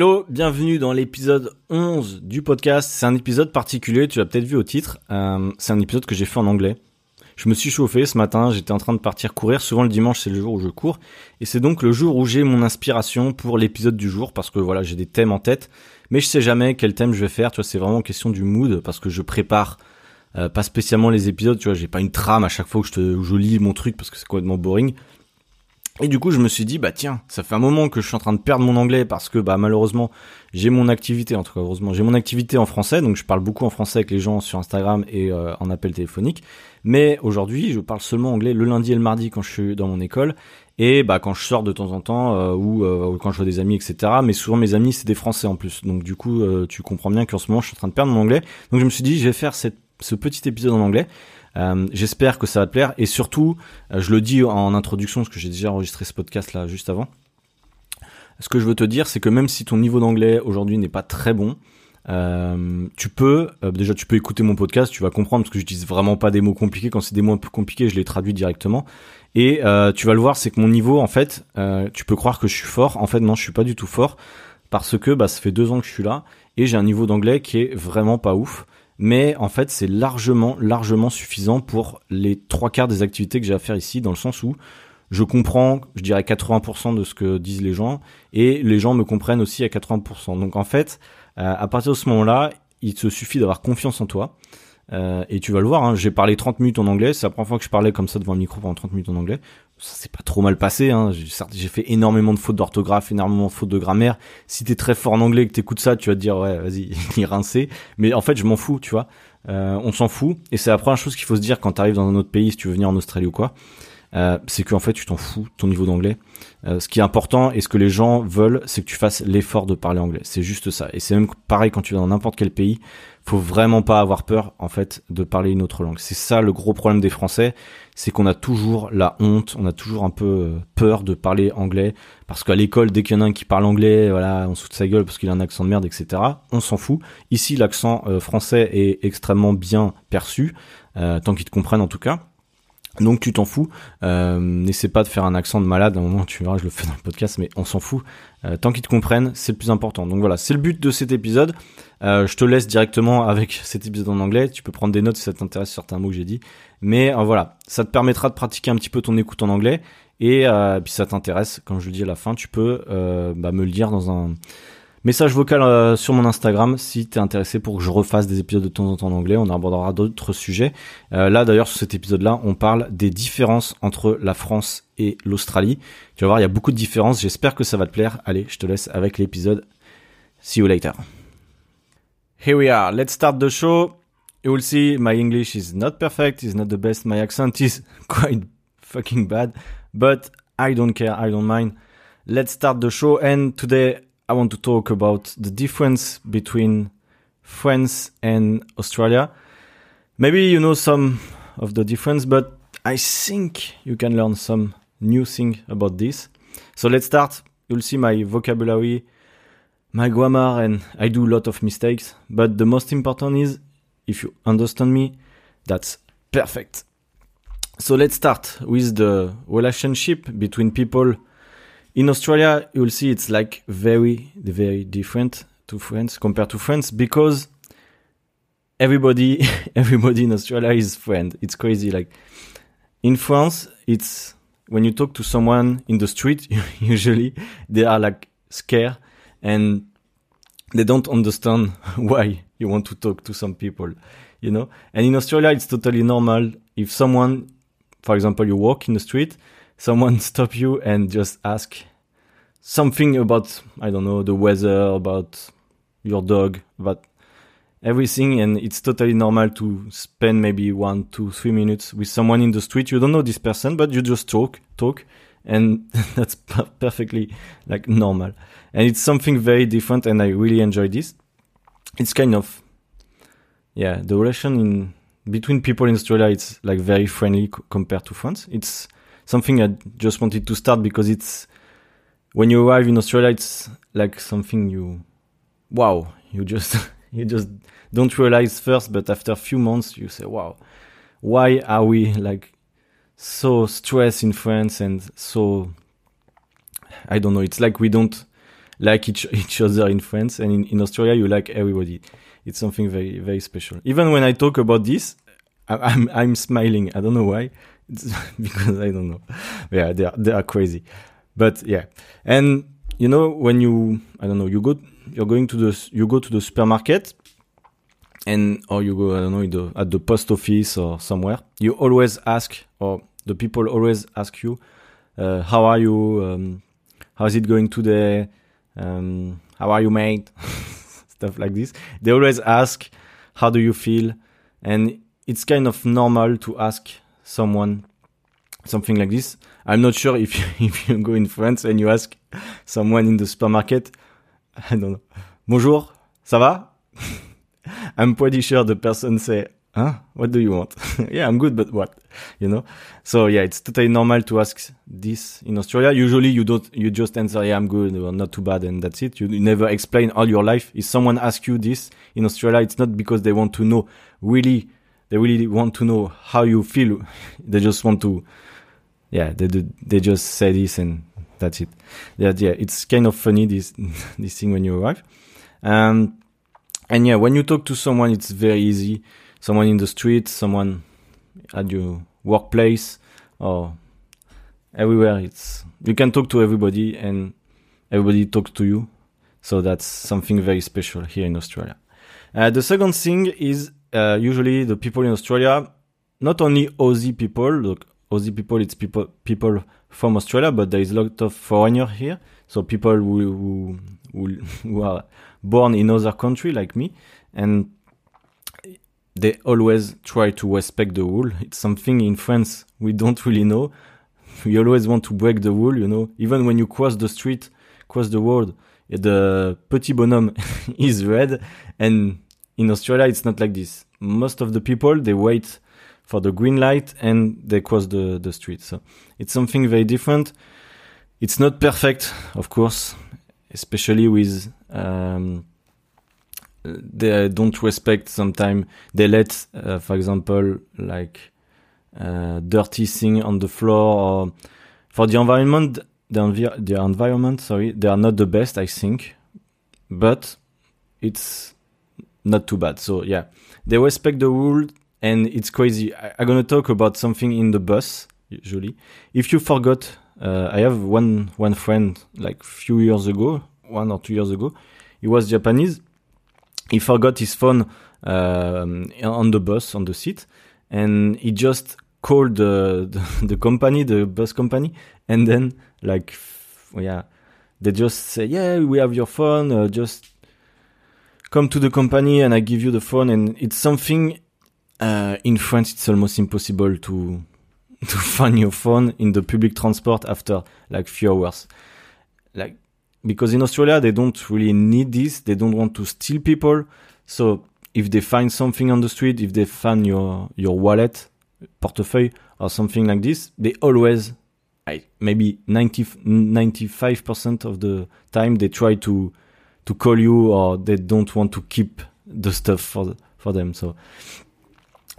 Hello, bienvenue dans l'épisode 11 du podcast. C'est un épisode particulier, tu l'as peut-être vu au titre. Euh, c'est un épisode que j'ai fait en anglais. Je me suis chauffé ce matin, j'étais en train de partir courir. Souvent le dimanche c'est le jour où je cours. Et c'est donc le jour où j'ai mon inspiration pour l'épisode du jour parce que voilà, j'ai des thèmes en tête. Mais je sais jamais quel thème je vais faire, tu vois, c'est vraiment question du mood parce que je prépare euh, pas spécialement les épisodes, tu vois, j'ai pas une trame à chaque fois que je, te, où je lis mon truc parce que c'est complètement boring. Et du coup, je me suis dit, bah tiens, ça fait un moment que je suis en train de perdre mon anglais parce que bah malheureusement, j'ai mon activité, en tout cas heureusement, j'ai mon activité en français, donc je parle beaucoup en français avec les gens sur Instagram et euh, en appel téléphonique. Mais aujourd'hui, je parle seulement anglais le lundi et le mardi quand je suis dans mon école et bah quand je sors de temps en temps euh, ou, euh, ou, quand je vois des amis, etc. Mais souvent mes amis c'est des Français en plus, donc du coup tu comprends bien qu'en ce moment je suis en train de perdre mon anglais. Donc je me suis dit, je vais faire cette, ce petit épisode en anglais. Euh, J'espère que ça va te plaire et surtout, euh, je le dis en introduction parce que j'ai déjà enregistré ce podcast là juste avant. Ce que je veux te dire, c'est que même si ton niveau d'anglais aujourd'hui n'est pas très bon, euh, tu peux déjà tu peux écouter mon podcast, tu vas comprendre parce que j'utilise vraiment pas des mots compliqués. Quand c'est des mots un peu compliqués, je les traduis directement. Et tu vas le voir, c'est que mon niveau, en fait, tu peux croire que je suis fort. En fait, non, je suis pas du tout fort parce que bah ça fait deux ans que je suis là et j'ai un niveau d'anglais qui est vraiment pas ouf mais en fait c'est largement largement suffisant pour les trois quarts des activités que j'ai à faire ici dans le sens où je comprends je dirais 80% de ce que disent les gens et les gens me comprennent aussi à 80% donc en fait euh, à partir de ce moment-là il te suffit d'avoir confiance en toi euh, et tu vas le voir, hein, j'ai parlé 30 minutes en anglais, c'est la première fois que je parlais comme ça devant le micro pendant 30 minutes en anglais. Ça s'est pas trop mal passé, hein. j'ai fait énormément de fautes d'orthographe, énormément de fautes de grammaire. Si t'es très fort en anglais et que t'écoutes ça, tu vas te dire ouais vas-y, il rincé. Mais en fait je m'en fous, tu vois. Euh, on s'en fout, et c'est la première chose qu'il faut se dire quand t'arrives dans un autre pays, si tu veux venir en Australie ou quoi. Euh, c'est qu'en fait tu t'en fous ton niveau d'anglais. Euh, ce qui est important et ce que les gens veulent, c'est que tu fasses l'effort de parler anglais. C'est juste ça. Et c'est même pareil quand tu vas dans n'importe quel pays. Faut vraiment pas avoir peur en fait de parler une autre langue. C'est ça le gros problème des Français, c'est qu'on a toujours la honte, on a toujours un peu euh, peur de parler anglais parce qu'à l'école dès qu'il y en a un qui parle anglais, voilà, on de sa gueule parce qu'il a un accent de merde, etc. On s'en fout. Ici, l'accent français est extrêmement bien perçu, tant qu'ils te comprennent en tout cas. Donc tu t'en fous, euh, n'essaie pas de faire un accent de malade, à un moment tu verras, je le fais dans le podcast, mais on s'en fout. Euh, tant qu'ils te comprennent, c'est le plus important. Donc voilà, c'est le but de cet épisode. Euh, je te laisse directement avec cet épisode en anglais, tu peux prendre des notes si ça t'intéresse certains mots que j'ai dit. Mais voilà, ça te permettra de pratiquer un petit peu ton écoute en anglais, et puis ça t'intéresse, comme je le dis à la fin, tu peux bah, me le dire dans un Message vocal euh, sur mon Instagram si t'es intéressé pour que je refasse des épisodes de temps en temps en anglais. On abordera d'autres sujets. Euh, là d'ailleurs sur cet épisode-là, on parle des différences entre la France et l'Australie. Tu vas voir, il y a beaucoup de différences. J'espère que ça va te plaire. Allez, je te laisse avec l'épisode. See you later. Here we are. Let's start the show. You will see my English is not perfect, is not the best. My accent is quite fucking bad, but I don't care. I don't mind. Let's start the show. And today I want to talk about the difference between France and Australia. Maybe you know some of the difference, but I think you can learn some new thing about this. So let's start. You'll see my vocabulary, my grammar, and I do a lot of mistakes. But the most important is if you understand me, that's perfect. So let's start with the relationship between people in Australia, you'll see it's like very, very different to France compared to France because everybody, everybody in Australia is friend. It's crazy. Like in France, it's when you talk to someone in the street, usually they are like scared and they don't understand why you want to talk to some people, you know? And in Australia, it's totally normal. If someone, for example, you walk in the street, someone stop you and just ask something about I don't know the weather, about your dog, about everything, and it's totally normal to spend maybe one, two, three minutes with someone in the street. You don't know this person, but you just talk, talk, and that's perfectly like normal. And it's something very different, and I really enjoy this. It's kind of yeah, the relation in between people in Australia it's like very friendly compared to France. It's something I just wanted to start because it's when you arrive in Australia, it's like something you, wow, you just you just don't realize first, but after a few months, you say, wow, why are we like so stressed in France and so I don't know. It's like we don't. like each each other in France, and in, in Australia you like everybody. It's something very very special. Even when I talk about this, I, I'm I'm smiling. I don't know why. It's because I don't know. Yeah, they are they are crazy, but yeah, and you know when you I don't know you go you're going to the you go to the supermarket and or you go I don't know the, at the post office or somewhere. You always ask or the people always ask you, uh, "How are you? Um, how is it going today? Um, how are you, mate?" Stuff like this. They always ask, "How do you feel?" And it's kind of normal to ask someone something like this. I'm not sure if you, if you go in France and you ask someone in the supermarket, I don't know, bonjour, ça va? I'm pretty sure the person say, huh? What do you want? yeah, I'm good, but what? You know? So yeah, it's totally normal to ask this in Australia. Usually you don't, you just answer, yeah, I'm good, or not too bad, and that's it. You never explain all your life. If someone asks you this in Australia, it's not because they want to know really, they really want to know how you feel. they just want to, yeah, they do, they just say this and that's it. Yeah, yeah, it's kind of funny this this thing when you arrive. Um, and yeah, when you talk to someone, it's very easy. Someone in the street, someone at your workplace, or everywhere. It's you can talk to everybody, and everybody talks to you. So that's something very special here in Australia. Uh, the second thing is uh, usually the people in Australia, not only Aussie people, look, Aussie people, it's people people from Australia, but there is a lot of foreigners here. So people who, who, who are born in other country like me, and they always try to respect the rule. It's something in France we don't really know. We always want to break the rule, you know. Even when you cross the street, cross the road, the petit bonhomme is red, and in Australia it's not like this. Most of the people they wait for the green light and they cross the, the street. So it's something very different. It's not perfect, of course, especially with um, they don't respect sometimes they let uh, for example like uh, dirty thing on the floor or for the environment the, envi- the environment sorry they are not the best i think but it's not too bad so yeah they respect the rule and it's crazy. I, am gonna talk about something in the bus usually. If you forgot, uh, I have one one friend like few years ago, one or two years ago. He was Japanese. He forgot his phone um, on the bus on the seat, and he just called the, the, the company, the bus company, and then like yeah, they just say yeah we have your phone, uh, just come to the company and I give you the phone, and it's something uh, in France, it's almost impossible to to find your phone in the public transport after like few hours. Like because in Australia they don't really need this. They don't want to steal people. So if they find something on the street, if they find your your wallet, portefeuille or something like this, they always maybe 90 95% of the time they try to to call you or they don't want to keep the stuff for for them. So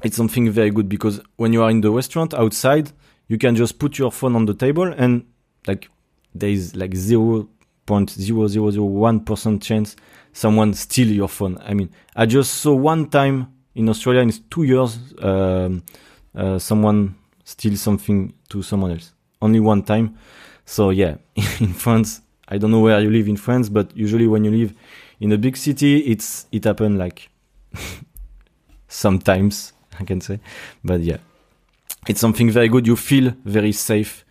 it's something very good because when you are in the restaurant outside, you can just put your phone on the table and like there is like zero point zero zero zero one percent chance someone steal your phone. I mean, I just saw one time in Australia in two years um, uh, someone steal something to someone else. Only one time. So yeah, in France, I don't know where you live in France, but usually when you live in a big city, it's it happen like sometimes I can say. But yeah, it's something very good. You feel very safe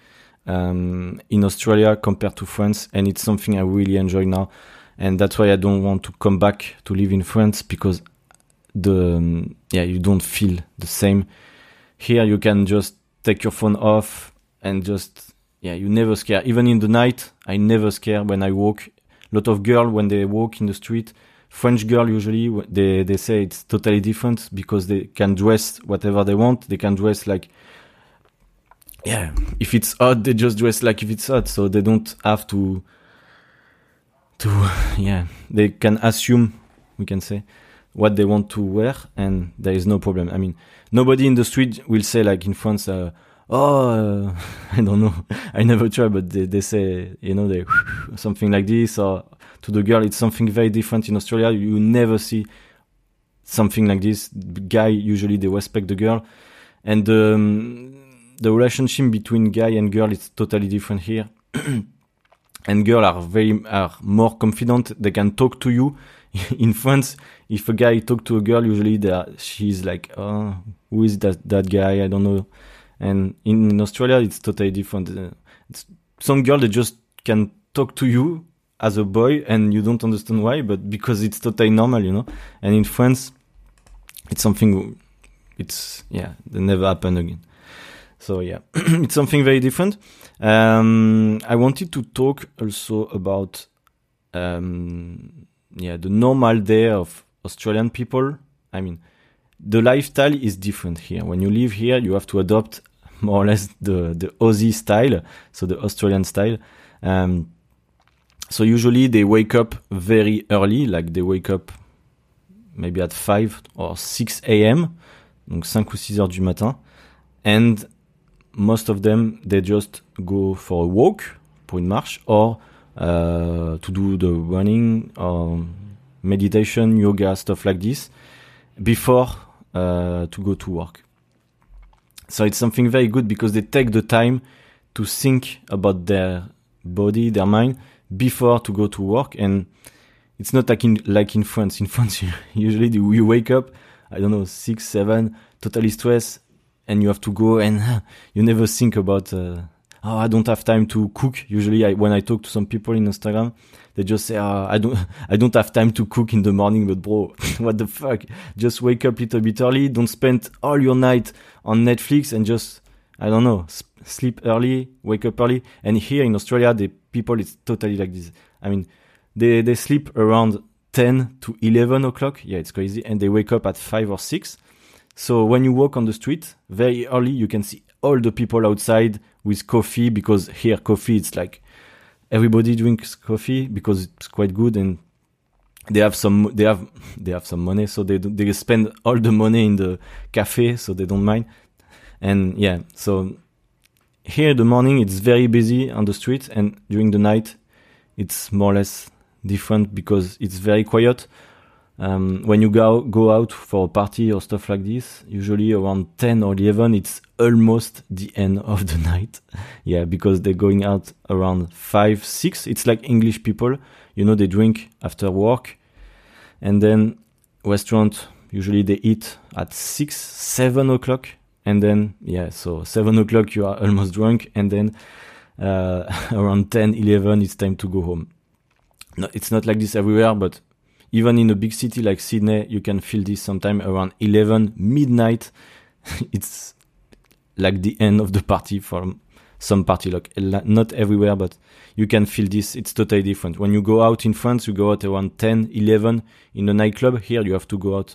um, in Australia compared to France, and it's something I really enjoy now. And that's why I don't want to come back to live in France because the yeah you don't feel the same. Here you can just take your phone off and just yeah you never scare. Even in the night, I never scare when I walk. A lot of girls when they walk in the street, French girl usually they they say it's totally different because they can dress whatever they want. They can dress like yeah, if it's hot, they just dress like if it's hot, so they don't have to to yeah, they can assume we can say what they want to wear and there is no problem. I mean, nobody in the street will say like in France uh, oh I don't know I never try but they, they say you know they something like this or to the girl. It's something very different in Australia. You never see something like this. Guy usually they respect the girl, and um, the relationship between guy and girl is totally different here. and girl are very are more confident. They can talk to you. in France, if a guy talk to a girl, usually they are, she's like, "Oh, who is that that guy? I don't know." And in, Australia, it's totally different. Uh, it's, some girl they just can talk to you as a boy, and you don't understand why, but because it's totally normal, you know. And in France, it's something. It's yeah, they never happen again. So yeah, it's something very different. Um, I wanted to talk also about um, yeah the normal day of Australian people. I mean, the lifestyle is different here. When you live here, you have to adopt more or less the the Aussie style, so the Australian style. Um, so usually they wake up very early, like they wake up maybe at 5 or 6 a.m., donc 5 ou 6 heures du matin, and most of them they just go for a walk pour une marche or uh, to do the running or meditation yoga stuff like this before uh, to go to work so it's something very good because they take the time to think about their body their mind before to go to work and it's not like in like in France in France usually you wake up I don't know six seven totally stressed and you have to go and you never think about uh, oh I don't have time to cook. Usually, I, when I talk to some people in Instagram, they just say oh, I don't I don't have time to cook in the morning. But bro, what the fuck? Just wake up a little bit early. Don't spend all your night on Netflix and just I don't know sleep early, wake up early. And here in Australia, the people it's totally like this. I mean, they they sleep around 10 to 11 o'clock. Yeah, it's crazy. And they wake up at 5 or 6. So when you walk on the street very early, you can see all the people outside with coffee because here coffee it's like everybody drinks coffee because it's quite good and they have some they have they have some money so they they spend all the money in the cafe so they don't mind. And yeah so here in the morning it's very busy on the street and during the night it's more or less different because it's very quiet um, when you go go out for a party or stuff like this, usually around 10 or 11, it's almost the end of the night. yeah, because they're going out around 5, 6. It's like English people, you know, they drink after work. And then restaurant, usually they eat at 6, 7 o'clock. And then, yeah, so 7 o'clock you are almost drunk. And then uh, around 10, 11, it's time to go home. No, it's not like this everywhere, but even in a big city like Sydney, you can feel this sometime around 11 midnight. it's like the end of the party for some party, like not everywhere, but you can feel this. It's totally different. When you go out in France, you go out around 10, 11 in a nightclub. Here, you have to go out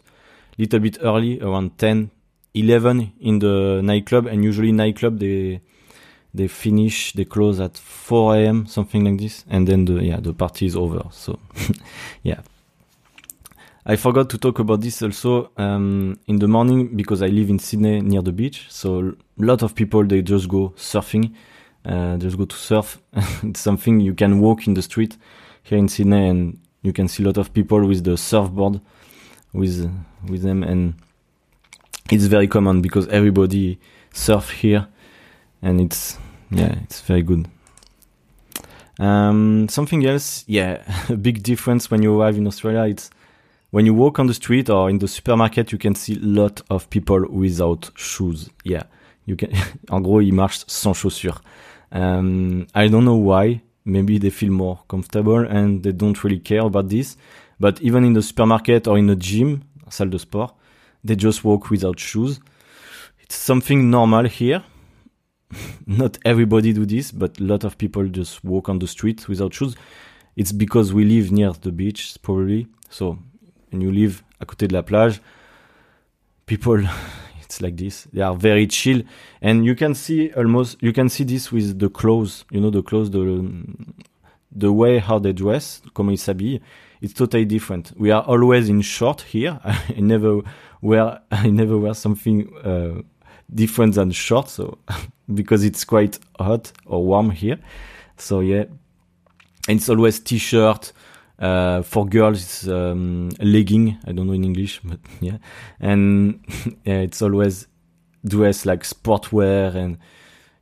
a little bit early, around 10, 11 in the nightclub. And usually nightclub, they, they finish, they close at 4 a.m., something like this. And then the, yeah, the party is over. So, yeah. I forgot to talk about this also um, in the morning because I live in Sydney near the beach. So a lot of people they just go surfing, uh, just go to surf. it's something you can walk in the street here in Sydney, and you can see a lot of people with the surfboard with with them, and it's very common because everybody surf here, and it's yeah, it's very good. Um, something else, yeah, a big difference when you arrive in Australia. It's when you walk on the street or in the supermarket, you can see a lot of people without shoes. Yeah, you can. en gros, ils marchent sans chaussures. Um, I don't know why. Maybe they feel more comfortable and they don't really care about this. But even in the supermarket or in the gym, salle de sport, they just walk without shoes. It's something normal here. Not everybody do this, but a lot of people just walk on the street without shoes. It's because we live near the beach, probably. So and you live à côté de la plage, people, it's like this. They are very chill, and you can see almost you can see this with the clothes. You know the clothes, the the way how they dress, comment ils s'habillent. It's totally different. We are always in short here. I never wear I never wear something uh, different than short, so because it's quite hot or warm here. So yeah, and it's always t-shirt Uh, for girls, it's um, legging. I don't know in English, but yeah. And yeah, it's always dress like sportwear, and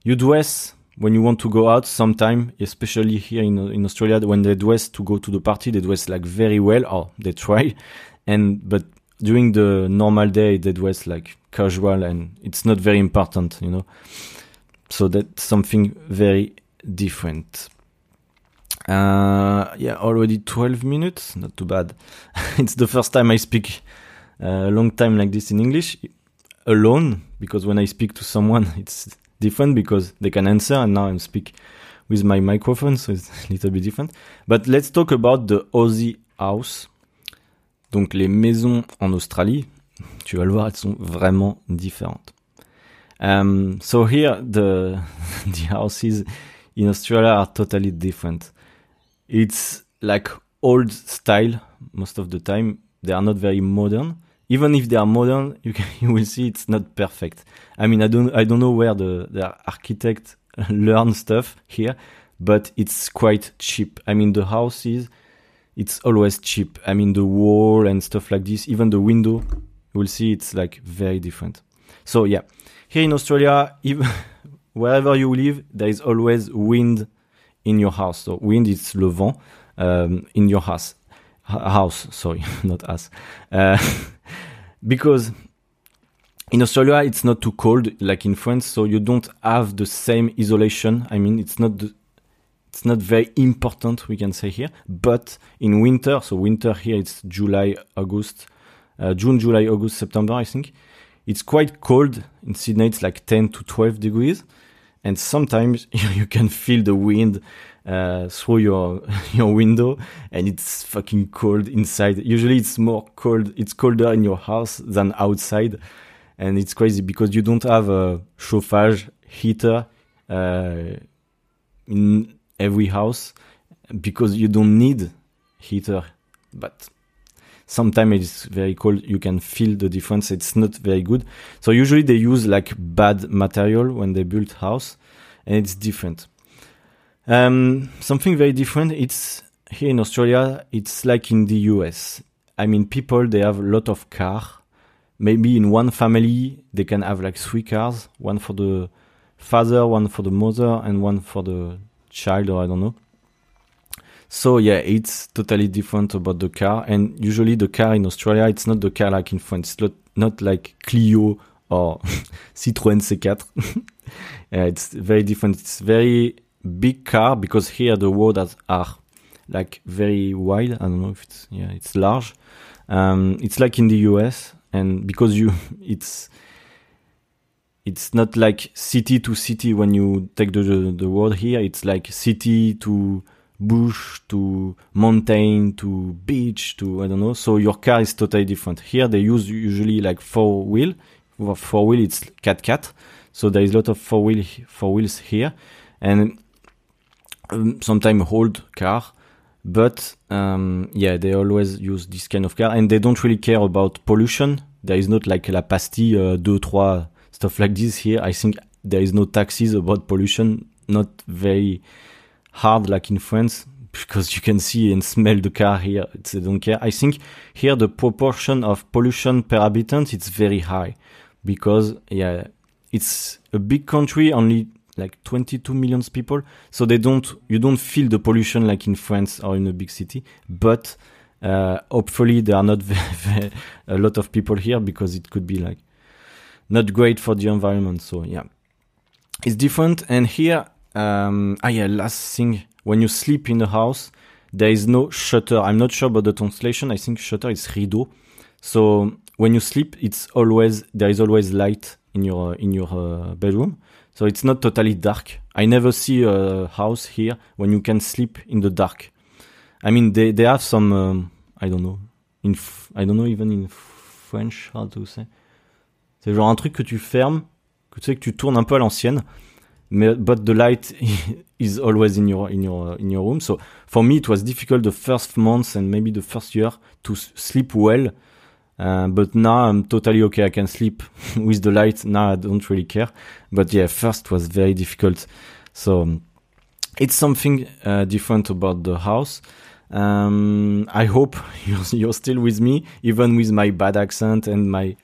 you dress when you want to go out. Sometime, especially here in in Australia, when they dress to go to the party, they dress like very well, or they try. And but during the normal day, they dress like casual, and it's not very important, you know. So that's something very different. Uh, yeah, already 12 minutes, not too bad. it's the first time I speak a long time like this in English alone, because when I speak to someone, it's different because they can answer, and now I'm speak with my microphone, so it's a little bit different. But let's talk about the Aussie house. Donc les maisons en Australie, tu vas le voir, elles sont vraiment différentes. Um, so here the the houses in Australia are totally different. It's like old style most of the time. They are not very modern. Even if they are modern, you can, you will see it's not perfect. I mean, I don't I don't know where the the architect learn stuff here, but it's quite cheap. I mean, the houses, it's always cheap. I mean, the wall and stuff like this, even the window, you will see it's like very different. So yeah, here in Australia, even wherever you live, there is always wind in your house. So wind is le vent um, in your house. House, sorry, not us. Uh, because in Australia it's not too cold like in France, so you don't have the same isolation. I mean, it's not the, it's not very important we can say here. But in winter, so winter here it's July, August, uh, June, July, August, September, I think. It's quite cold in Sydney. It's like 10 to 12 degrees, and sometimes you can feel the wind uh, through your your window, and it's fucking cold inside. Usually, it's more cold. It's colder in your house than outside, and it's crazy because you don't have a chauffage heater uh, in every house because you don't need heater, but sometimes it's very cold you can feel the difference it's not very good. So usually they use like bad material when they build house and it's different. Um, something very different it's here in australia it's like in the us i mean people they have a lot of car. Maybe in one family they can have like three cars one for the father one for the mother and one for the child or i don't know so yeah, it's totally different about the car. And usually the car in Australia, it's not the car like in France. It's not, not like Clio or Citroën C4. yeah, it's very different. It's very big car because here the roads are like very wide. I don't know if it's yeah, it's large. Um, it's like in the US, and because you, it's it's not like city to city when you take the the, the road here. It's like city to bush to mountain to beach to I don't know. So your car is totally different. Here they use usually like four wheel. Four wheel it's quatre quatre. So there is a lot of four wheel four wheels here, and um, sometimes old car. But um, yeah, they always use this kind of car, and they don't really care about pollution. There is not like la pastille, uh, deux trois stuff like this here. I think there is no taxes about pollution. Not very hard like in France because you can see and smell the car here. They don't care. I think here the proportion of pollution per habitant it's very high because yeah, it's a big country, only like 22 million people, so they don't you don't feel the pollution like in France or in a big city. But uh, hopefully there are not a lot of people here because it could be like not great for the environment. So yeah, it's different. And here um, ah yeah, last thing. When you sleep in the house, there is no shutter. I'm not sure about the translation. I think shutter is rideau. So when you sleep, it's always there is always light in your in your uh, bedroom. So it's not totally dark. I never see a house here when you can sleep in the dark. I mean, they they have some um, I don't know in I don't know even in French how to say. C'est genre un truc que tu fermes, que tu sais que tu tournes un peu à l'ancienne but the light is always in your in your in your room. So for me, it was difficult the first months and maybe the first year to sleep well. Uh, but now I'm totally okay. I can sleep with the light. Now I don't really care. But yeah, first was very difficult. So it's something uh, different about the house. Um, I hope you're, you're still with me, even with my bad accent and my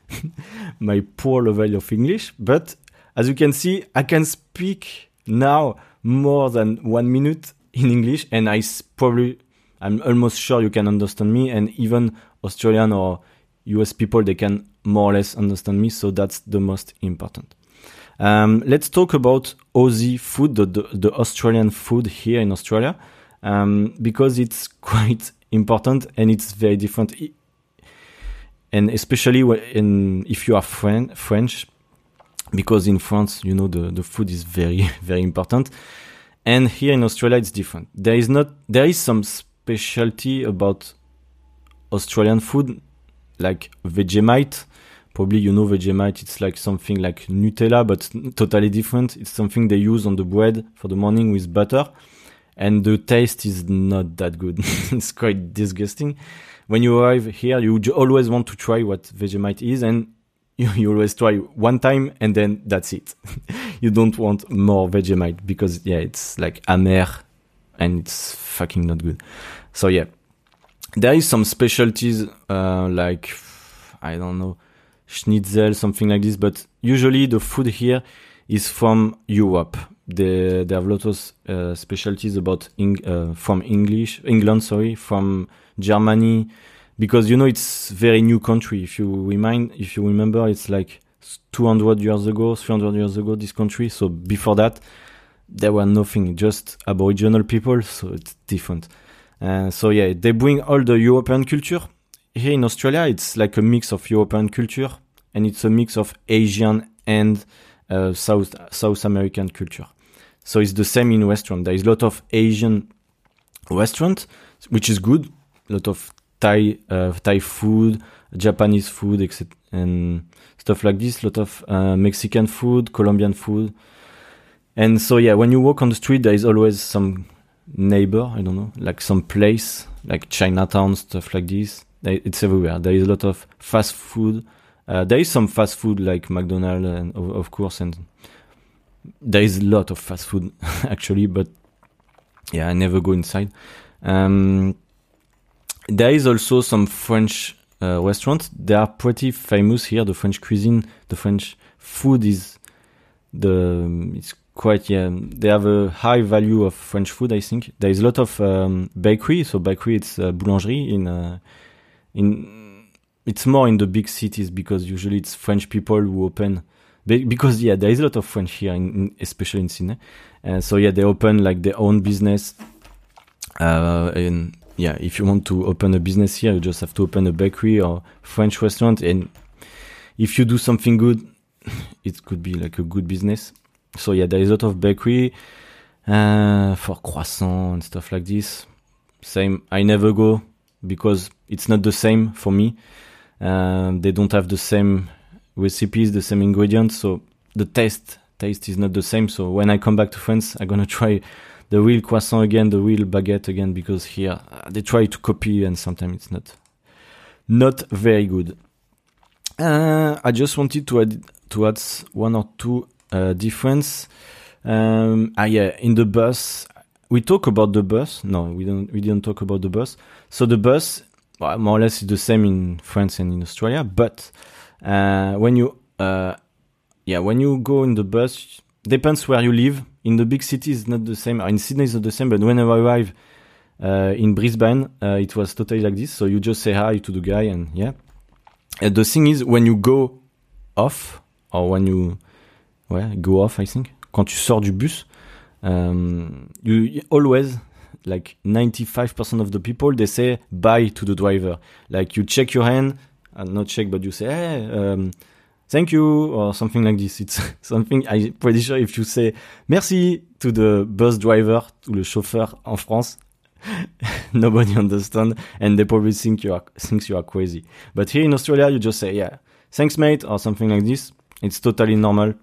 my poor level of English. But as you can see, I can speak now more than one minute in English, and I probably I'm almost sure you can understand me, and even Australian or US people they can more or less understand me. So that's the most important. Um, let's talk about Aussie food, the, the, Australian food here in Australia, um, because it's quite important and it's very different. And especially in, if you are French, because in France, you know, the, the food is very, very important. And here in Australia, it's different. There is not, there is some specialty about Australian food, like Vegemite, probably you know Vegemite. It's like something like Nutella, but totally different. It's something they use on the bread for the morning with butter, and the taste is not that good. it's quite disgusting. When you arrive here, you always want to try what Vegemite is, and you, you always try one time, and then that's it. you don't want more Vegemite because yeah, it's like amer, and it's fucking not good. So yeah, there is some specialties uh, like I don't know schnitzel, something like this. But usually the food here is from Europe. They, they have lots of uh, specialties about Eng, uh, from English, England, sorry, from Germany, because you know it's very new country. If you remind, if you remember, it's like 200 years ago, 300 years ago, this country. So before that, there were nothing, just Aboriginal people. So it's different. Uh, so yeah, they bring all the European culture here in Australia, it's like a mix of European culture and it's a mix of Asian and uh, South South American culture. So it's the same in restaurant. There is a lot of Asian restaurant, which is good. A lot of Thai uh, Thai food, Japanese food, etc., and stuff like this. A lot of uh, Mexican food, Colombian food, and so yeah, when you walk on the street, there is always some neighbor. I don't know, like some place, like Chinatown, stuff like this it's everywhere. There is a lot of fast food. Uh, there is some fast food like McDonald's, and of course, and there is a lot of fast food actually. But yeah, I never go inside. Um, there is also some French uh, restaurants. They are pretty famous here. The French cuisine, the French food is the it's quite yeah. They have a high value of French food. I think there is a lot of um, bakery. So bakery, it's uh, boulangerie in uh, in it's more in the big cities because usually it's French people who open because yeah there is a lot of French here in, in, especially in Sydney and so yeah they open like their own business uh, and yeah if you want to open a business here you just have to open a bakery or French restaurant and if you do something good it could be like a good business so yeah there is a lot of bakery uh, for croissant and stuff like this same I never go because it's not the same for me. Um, they don't have the same recipes, the same ingredients, so the taste taste is not the same. So when I come back to France, I'm gonna try the real croissant again, the real baguette again, because here uh, they try to copy and sometimes it's not not very good. Uh, I just wanted to add to add one or two uh, difference. Um, ah yeah, in the bus, we talk about the bus. No, we don't. We didn't talk about the bus. So the bus, well, more or less, is the same in France and in Australia. But uh, when you, uh, yeah, when you go in the bus, depends where you live. In the big city cities, not the same. In Sydney, it's not the same. But when I arrive uh, in Brisbane, uh, it was totally like this. So you just say hi to the guy, and yeah. And the thing is, when you go off, or when you, well, go off, I think, quand tu sors du bus, um, you always like 95% of the people they say bye to the driver like you check your hand and uh, not check but you say hey um, thank you or something like this. It's something i'm pretty sure if you say merci to the bus driver to le chauffeur en france nobody understand and they probably think you are thinks you are crazy. But here in australia you just say yeah thanks mate or something like this. It's totally normal.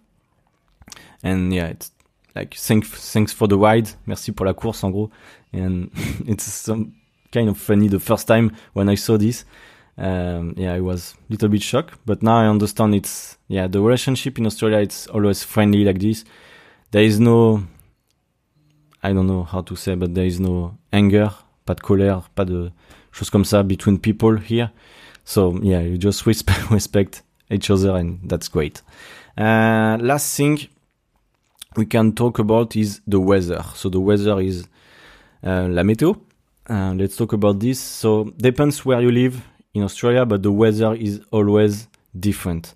And yeah it's like thanks thanks for the ride. Merci pour la course en gros. And it's some kind of funny the first time when I saw this um, yeah I was a little bit shocked but now I understand it's yeah the relationship in Australia it's always friendly like this there is no I don't know how to say but there is no anger pas de colère, pas de choses comme ça between people here. So yeah, you just respect, respect each other and that's great. Uh, last thing we can talk about is the weather. So the weather is uh, la météo. Uh, let's talk about this. So depends where you live in Australia, but the weather is always different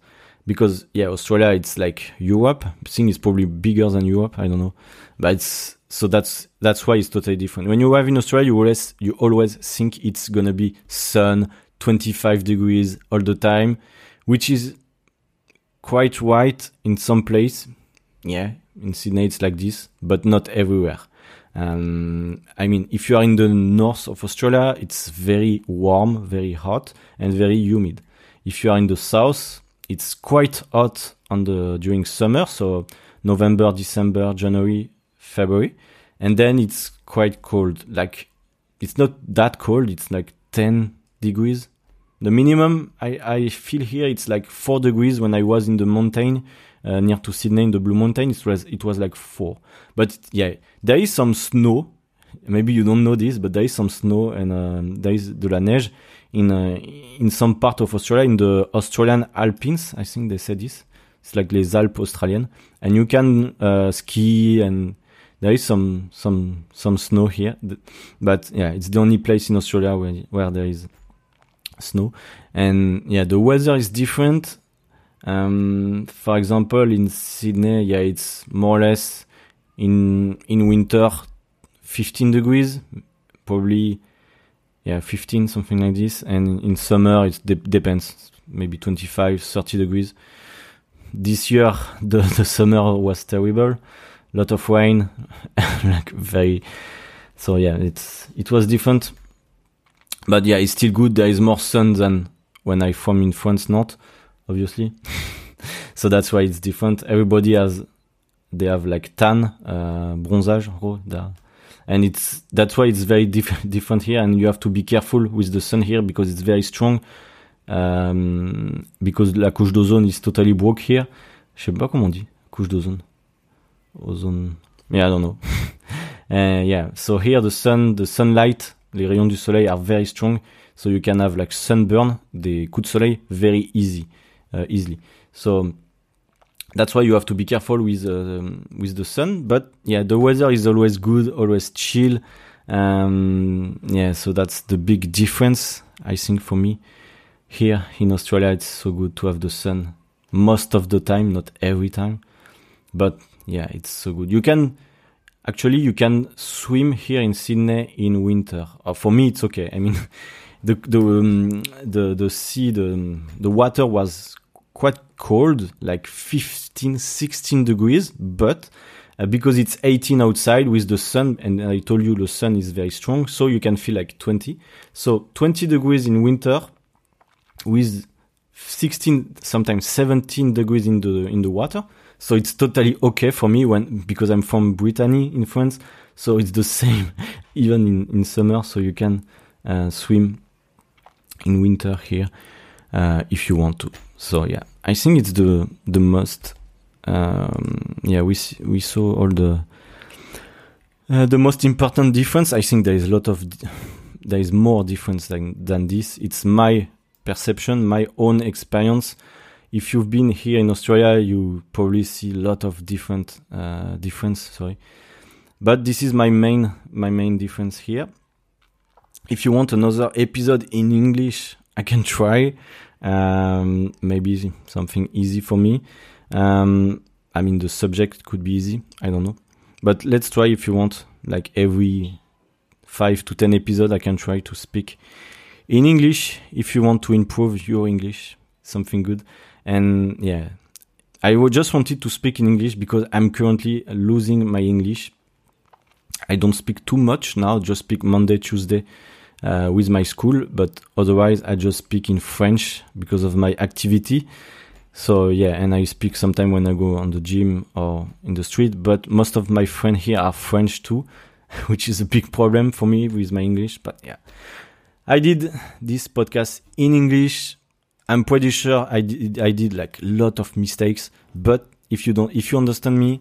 because yeah, Australia it's like Europe. I think it's probably bigger than Europe. I don't know, but it's so that's that's why it's totally different. When you arrive in Australia, you always you always think it's gonna be sun, 25 degrees all the time, which is quite right in some place. Yeah, in Sydney it's like this, but not everywhere. Um, I mean, if you are in the north of Australia, it's very warm, very hot, and very humid. If you are in the south, it's quite hot on the during summer, so November, December, January, February, and then it's quite cold. Like it's not that cold; it's like 10 degrees. The minimum I, I feel here it's like four degrees when I was in the mountain uh, near to Sydney in the Blue Mountain. It was it was like four. But yeah, there is some snow. Maybe you don't know this, but there is some snow and um, there is de la neige in uh, in some part of Australia, in the Australian Alpines. I think they said this. It's like les Alpes australiennes, and you can uh, ski and there is some some some snow here. But yeah, it's the only place in Australia where where there is snow. And yeah, the weather is different. Um, for example, in Sydney, yeah, it's more or less in in winter 15 degrees, probably yeah 15 something like this, and in summer it de depends, maybe 25 30 degrees. This year the the summer was terrible, lot of rain, like very. So yeah, it's it was different, but yeah, it's still good. There is more sun than when I from in France, not obviously. so that's why it's different. Everybody has they have like tan, uh, bronzage, and it's that's why it's very diff- different here. And you have to be careful with the sun here because it's very strong. Um, because la couche d'ozone is totally broke here. Je sais pas comment on dit couche d'ozone. Ozone. Yeah, I don't know. uh, yeah. So here the sun, the sunlight, les rayons du soleil are very strong. So you can have like sunburn, des coups de soleil, very easy uh, easily. So that's why you have to be careful with uh, with the sun. But yeah, the weather is always good, always chill. Um, yeah, so that's the big difference I think for me. Here in Australia, it's so good to have the sun most of the time, not every time, but yeah, it's so good. You can actually you can swim here in Sydney in winter. Uh, for me, it's okay. I mean, the the um, the the sea the the water was quite cold, like 15, 16 degrees, but uh, because it's 18 outside with the sun, and I told you the sun is very strong, so you can feel like 20. So 20 degrees in winter with 16, sometimes 17 degrees in the in the water. So it's totally okay for me when because I'm from Brittany in France. So it's the same even in, in summer. So you can uh, swim in winter here uh, if you want to. So yeah, I think it's the the most. Um, yeah, we we saw all the uh, the most important difference. I think there is a lot of there is more difference than than this. It's my perception, my own experience. If you've been here in Australia, you probably see a lot of different uh, difference. Sorry, but this is my main my main difference here. If you want another episode in English, I can try. Um, maybe something easy for me. Um, I mean, the subject could be easy. I don't know. But let's try if you want. Like every five to ten episode, I can try to speak in English if you want to improve your English. Something good. And yeah, I just wanted to speak in English because I'm currently losing my English. I don't speak too much now, just speak Monday, Tuesday, uh, with my school, but otherwise I just speak in French because of my activity. So yeah, and I speak sometime when I go on the gym or in the street, but most of my friends here are French too, which is a big problem for me with my English. But yeah, I did this podcast in English. I'm pretty sure I did, I did like a lot of mistakes, but if you don't, if you understand me,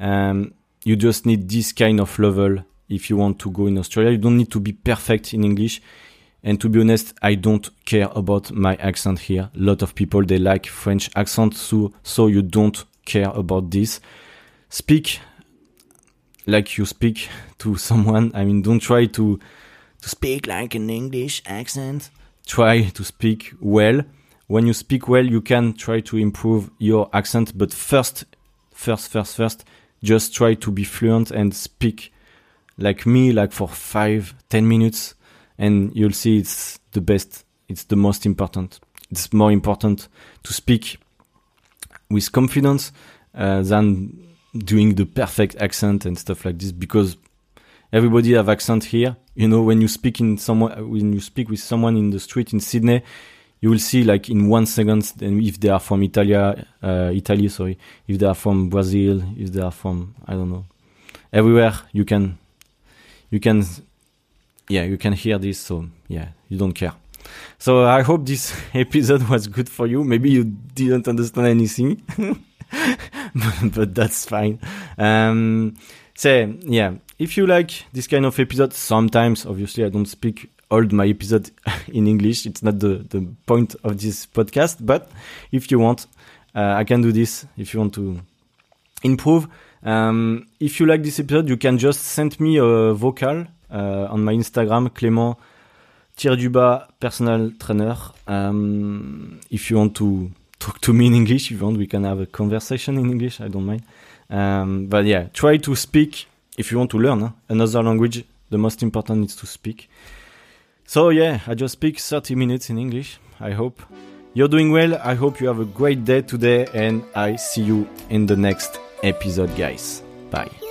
um, you just need this kind of level if you want to go in Australia. You don't need to be perfect in English. And to be honest, I don't care about my accent here. A lot of people, they like French accent, so, so you don't care about this. Speak like you speak to someone. I mean, don't try to, to speak like an English accent. Try to speak well. When you speak well, you can try to improve your accent, but first, first, first, first, just try to be fluent and speak like me, like for five, ten minutes, and you'll see it's the best. It's the most important. It's more important to speak with confidence uh, than doing the perfect accent and stuff like this because everybody have accent here. You know, when you speak in someone, when you speak with someone in the street in Sydney, you will see like in one second if they are from Italia, uh, Italy, sorry, if they are from Brazil, if they are from, I don't know, everywhere you can, you can, yeah, you can hear this. So yeah, you don't care. So I hope this episode was good for you. Maybe you didn't understand anything. but that's fine. Um, so yeah, if you like this kind of episode, sometimes obviously I don't speak all my episode in English. It's not the the point of this podcast. But if you want, uh, I can do this. If you want to improve, um, if you like this episode, you can just send me a vocal uh, on my Instagram, Clément Tire personal trainer. Um, if you want to talk to me in English if you want. We can have a conversation in English. I don't mind. Um, but yeah, try to speak if you want to learn eh, another language. The most important is to speak. So yeah, I just speak 30 minutes in English. I hope you're doing well. I hope you have a great day today, and I see you in the next episode, guys. Bye.